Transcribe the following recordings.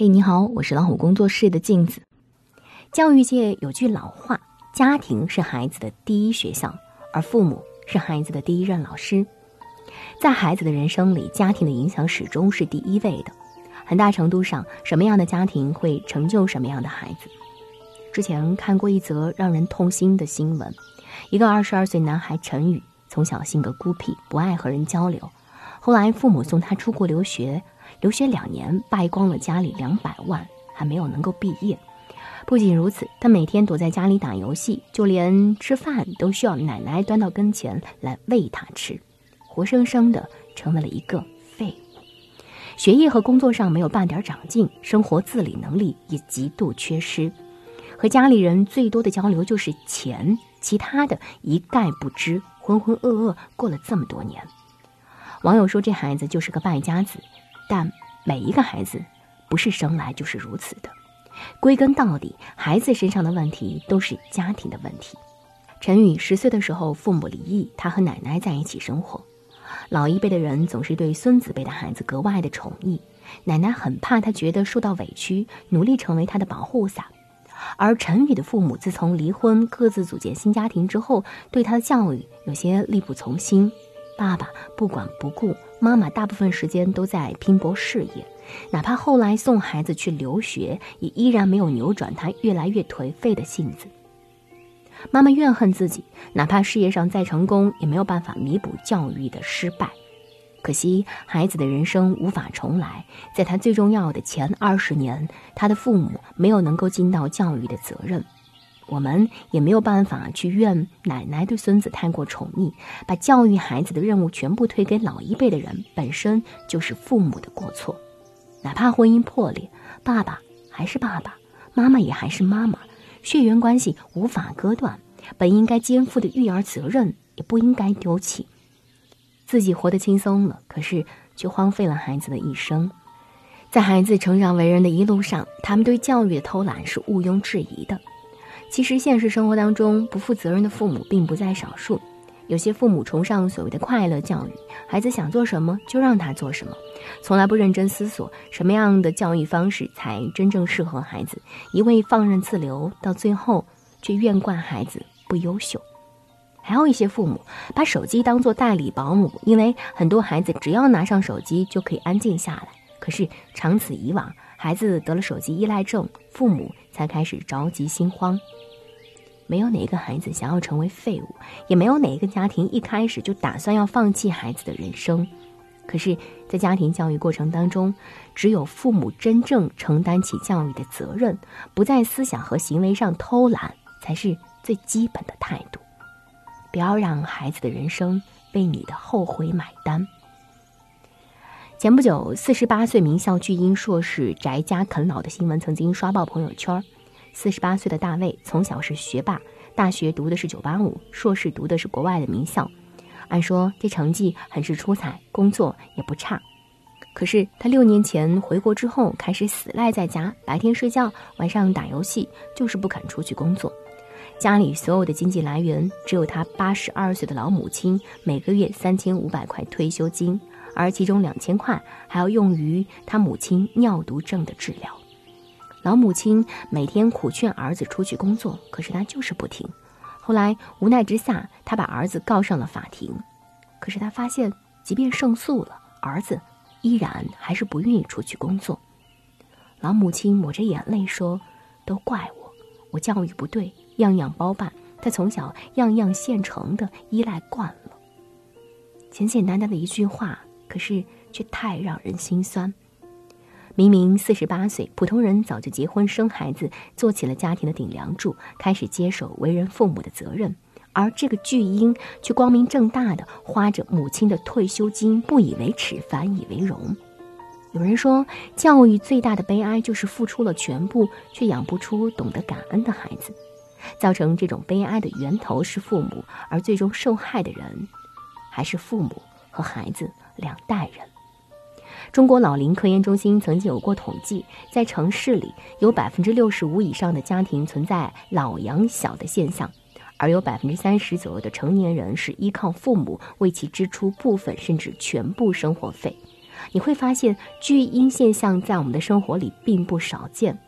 嘿，你好，我是老虎工作室的镜子。教育界有句老话：家庭是孩子的第一学校，而父母是孩子的第一任老师。在孩子的人生里，家庭的影响始终是第一位的。很大程度上，什么样的家庭会成就什么样的孩子。之前看过一则让人痛心的新闻：一个二十二岁男孩陈宇，从小性格孤僻，不爱和人交流。后来父母送他出国留学。留学两年，败光了家里两百万，还没有能够毕业。不仅如此，他每天躲在家里打游戏，就连吃饭都需要奶奶端到跟前来喂他吃，活生生的成为了一个废物。学业和工作上没有半点长进，生活自理能力也极度缺失，和家里人最多的交流就是钱，其他的一概不知，浑浑噩噩过了这么多年。网友说这孩子就是个败家子。但每一个孩子不是生来就是如此的，归根到底，孩子身上的问题都是家庭的问题。陈宇十岁的时候，父母离异，他和奶奶在一起生活。老一辈的人总是对孙子辈的孩子格外的宠溺，奶奶很怕他觉得受到委屈，努力成为他的保护伞。而陈宇的父母自从离婚，各自组建新家庭之后，对他的教育有些力不从心。爸爸不管不顾，妈妈大部分时间都在拼搏事业，哪怕后来送孩子去留学，也依然没有扭转他越来越颓废的性子。妈妈怨恨自己，哪怕事业上再成功，也没有办法弥补教育的失败。可惜孩子的人生无法重来，在他最重要的前二十年，他的父母没有能够尽到教育的责任。我们也没有办法去怨奶奶对孙子太过宠溺，把教育孩子的任务全部推给老一辈的人，本身就是父母的过错。哪怕婚姻破裂，爸爸还是爸爸，妈妈也还是妈妈，血缘关系无法割断，本应该肩负的育儿责任也不应该丢弃。自己活得轻松了，可是却荒废了孩子的一生。在孩子成长为人的一路上，他们对教育的偷懒是毋庸置疑的。其实，现实生活当中不负责任的父母并不在少数。有些父母崇尚所谓的快乐教育，孩子想做什么就让他做什么，从来不认真思索什么样的教育方式才真正适合孩子，一味放任自流，到最后却怨怪孩子不优秀。还有一些父母把手机当做代理保姆，因为很多孩子只要拿上手机就可以安静下来。可是长此以往，孩子得了手机依赖症，父母才开始着急心慌。没有哪一个孩子想要成为废物，也没有哪一个家庭一开始就打算要放弃孩子的人生。可是，在家庭教育过程当中，只有父母真正承担起教育的责任，不在思想和行为上偷懒，才是最基本的态度。不要让孩子的人生为你的后悔买单。前不久，四十八岁名校巨婴硕士宅家啃老的新闻曾经刷爆朋友圈。四十八岁的大卫从小是学霸，大学读的是九八五，硕士读的是国外的名校。按说这成绩很是出彩，工作也不差。可是他六年前回国之后，开始死赖在家，白天睡觉，晚上打游戏，就是不肯出去工作。家里所有的经济来源，只有他八十二岁的老母亲每个月三千五百块退休金，而其中两千块还要用于他母亲尿毒症的治疗。老母亲每天苦劝儿子出去工作，可是他就是不听。后来无奈之下，他把儿子告上了法庭。可是他发现，即便胜诉了，儿子依然还是不愿意出去工作。老母亲抹着眼泪说：“都怪我，我教育不对，样样包办，他从小样样现成的依赖惯了。”简简单单的一句话，可是却太让人心酸。明明四十八岁，普通人早就结婚生孩子，做起了家庭的顶梁柱，开始接手为人父母的责任，而这个巨婴却光明正大的花着母亲的退休金，不以为耻，反以为荣。有人说，教育最大的悲哀就是付出了全部，却养不出懂得感恩的孩子。造成这种悲哀的源头是父母，而最终受害的人，还是父母和孩子两代人。中国老龄科研中心曾经有过统计，在城市里有百分之六十五以上的家庭存在老养小的现象，而有百分之三十左右的成年人是依靠父母为其支出部分甚至全部生活费。你会发现巨婴现象在我们的生活里并不少见。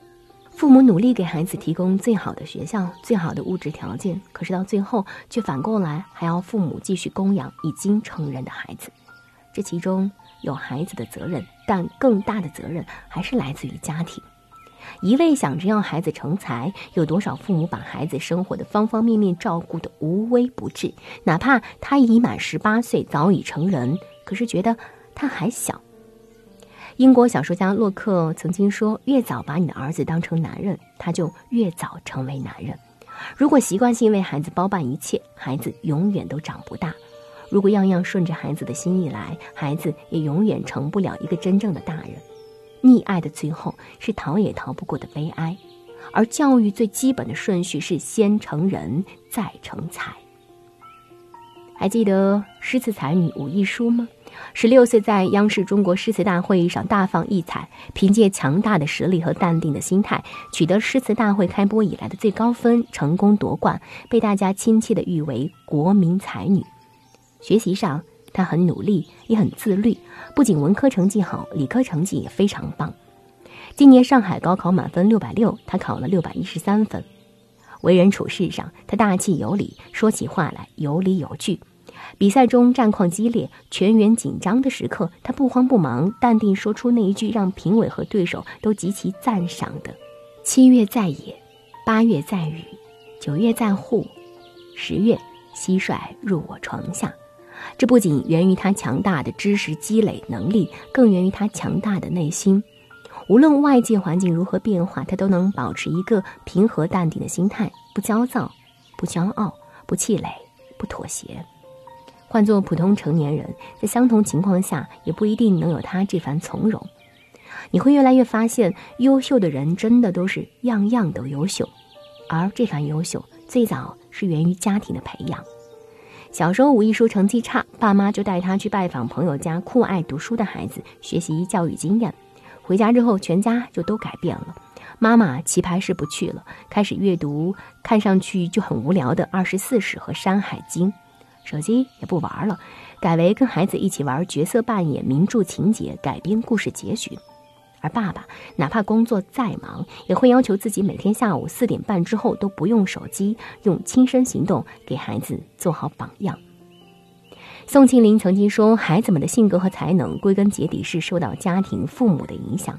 父母努力给孩子提供最好的学校、最好的物质条件，可是到最后却反过来还要父母继续供养已经成人的孩子。这其中有孩子的责任，但更大的责任还是来自于家庭。一味想着要孩子成才，有多少父母把孩子生活的方方面面照顾得无微不至？哪怕他已满十八岁，早已成人，可是觉得他还小。英国小说家洛克曾经说：“越早把你的儿子当成男人，他就越早成为男人。如果习惯性为孩子包办一切，孩子永远都长不大；如果样样顺着孩子的心意来，孩子也永远成不了一个真正的大人。溺爱的最后是逃也逃不过的悲哀。而教育最基本的顺序是先成人，再成才。还记得诗词才女武亦姝吗？”十六岁，在央视中国诗词大会上大放异彩，凭借强大的实力和淡定的心态，取得诗词大会开播以来的最高分，成功夺冠，被大家亲切地誉为国民才女。学习上，他很努力，也很自律，不仅文科成绩好，理科成绩也非常棒。今年上海高考满分六百六，他考了六百一十三分。为人处事上，他大气有礼，说起话来有理有据。比赛中战况激烈、全员紧张的时刻，他不慌不忙，淡定说出那一句让评委和对手都极其赞赏的：“七月在野，八月在雨，九月在户，十月蟋蟀入我床下。”这不仅源于他强大的知识积累能力，更源于他强大的内心。无论外界环境如何变化，他都能保持一个平和淡定的心态，不焦躁，不骄傲，不气馁，不妥协。换做普通成年人，在相同情况下，也不一定能有他这番从容。你会越来越发现，优秀的人真的都是样样都优秀，而这番优秀最早是源于家庭的培养。小时候，武亦姝成绩差，爸妈就带他去拜访朋友家酷爱读书的孩子，学习教育经验。回家之后，全家就都改变了。妈妈棋牌室不去了，开始阅读看上去就很无聊的《二十四史》和《山海经》。手机也不玩了，改为跟孩子一起玩角色扮演、名著情节改编故事结局。而爸爸哪怕工作再忙，也会要求自己每天下午四点半之后都不用手机，用亲身行动给孩子做好榜样。宋庆龄曾经说：“孩子们的性格和才能，归根结底是受到家庭父母的影响。”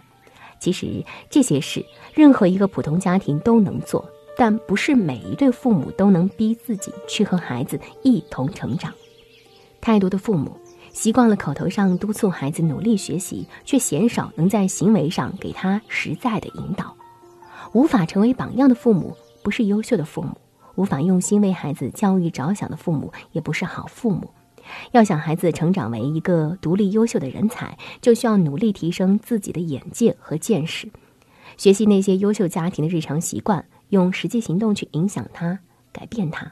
其实这些事，任何一个普通家庭都能做。但不是每一对父母都能逼自己去和孩子一同成长。太多的父母习惯了口头上督促孩子努力学习，却鲜少能在行为上给他实在的引导。无法成为榜样的父母，不是优秀的父母；无法用心为孩子教育着想的父母，也不是好父母。要想孩子成长为一个独立优秀的人才，就需要努力提升自己的眼界和见识，学习那些优秀家庭的日常习惯。用实际行动去影响他，改变他。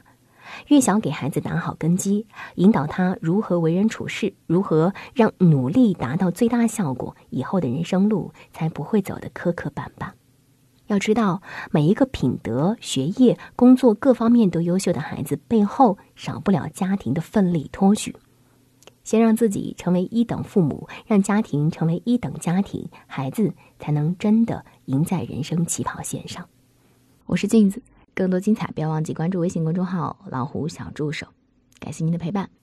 越想给孩子打好根基，引导他如何为人处事，如何让努力达到最大效果，以后的人生路才不会走得磕磕绊绊。要知道，每一个品德、学业、工作各方面都优秀的孩子，背后少不了家庭的奋力托举。先让自己成为一等父母，让家庭成为一等家庭，孩子才能真的赢在人生起跑线上。我是镜子，更多精彩不要忘记关注微信公众号“老虎小助手”。感谢您的陪伴。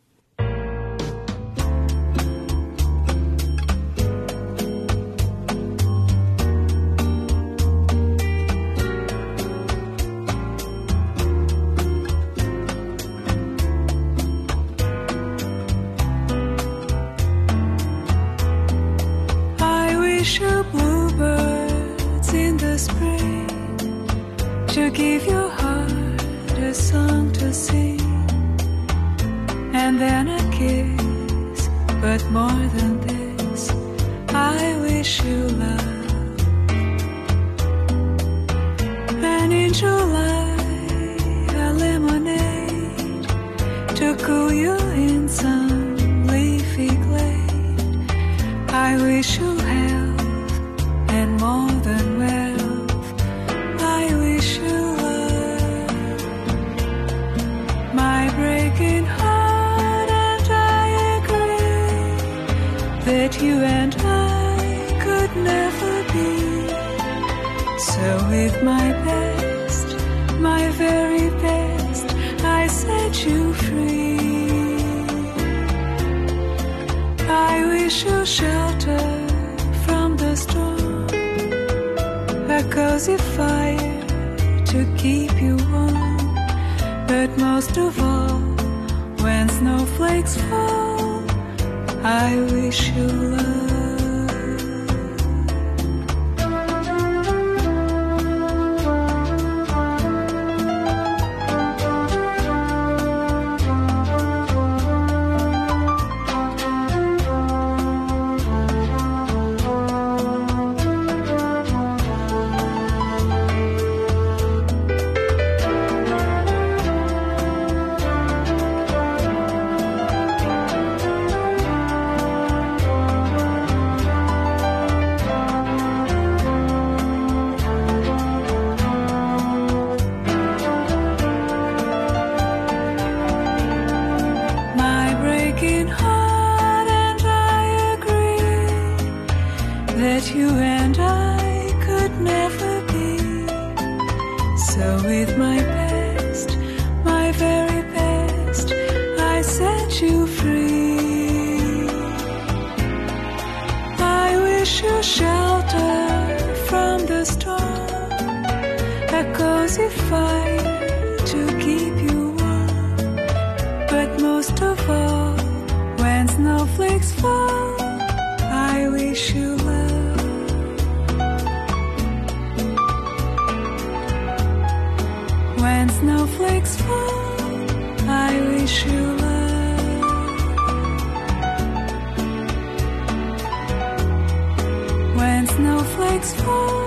Give your heart a song to sing and then a kiss. But more than this, I wish you love. And in July, a lemonade to cool you in some leafy glade. I wish you health and more than that you and I could never be. So with my best, my very best, I set you free. I wish you shelter from the storm, a cozy fire to keep you warm. But most of all, when snowflakes fall, I wish you love. Breaking heart, and I agree that you and I could never be. So, with my best, my very best, I set you free. I wish you shelter from the storm, a cozy fire snowflakes fall.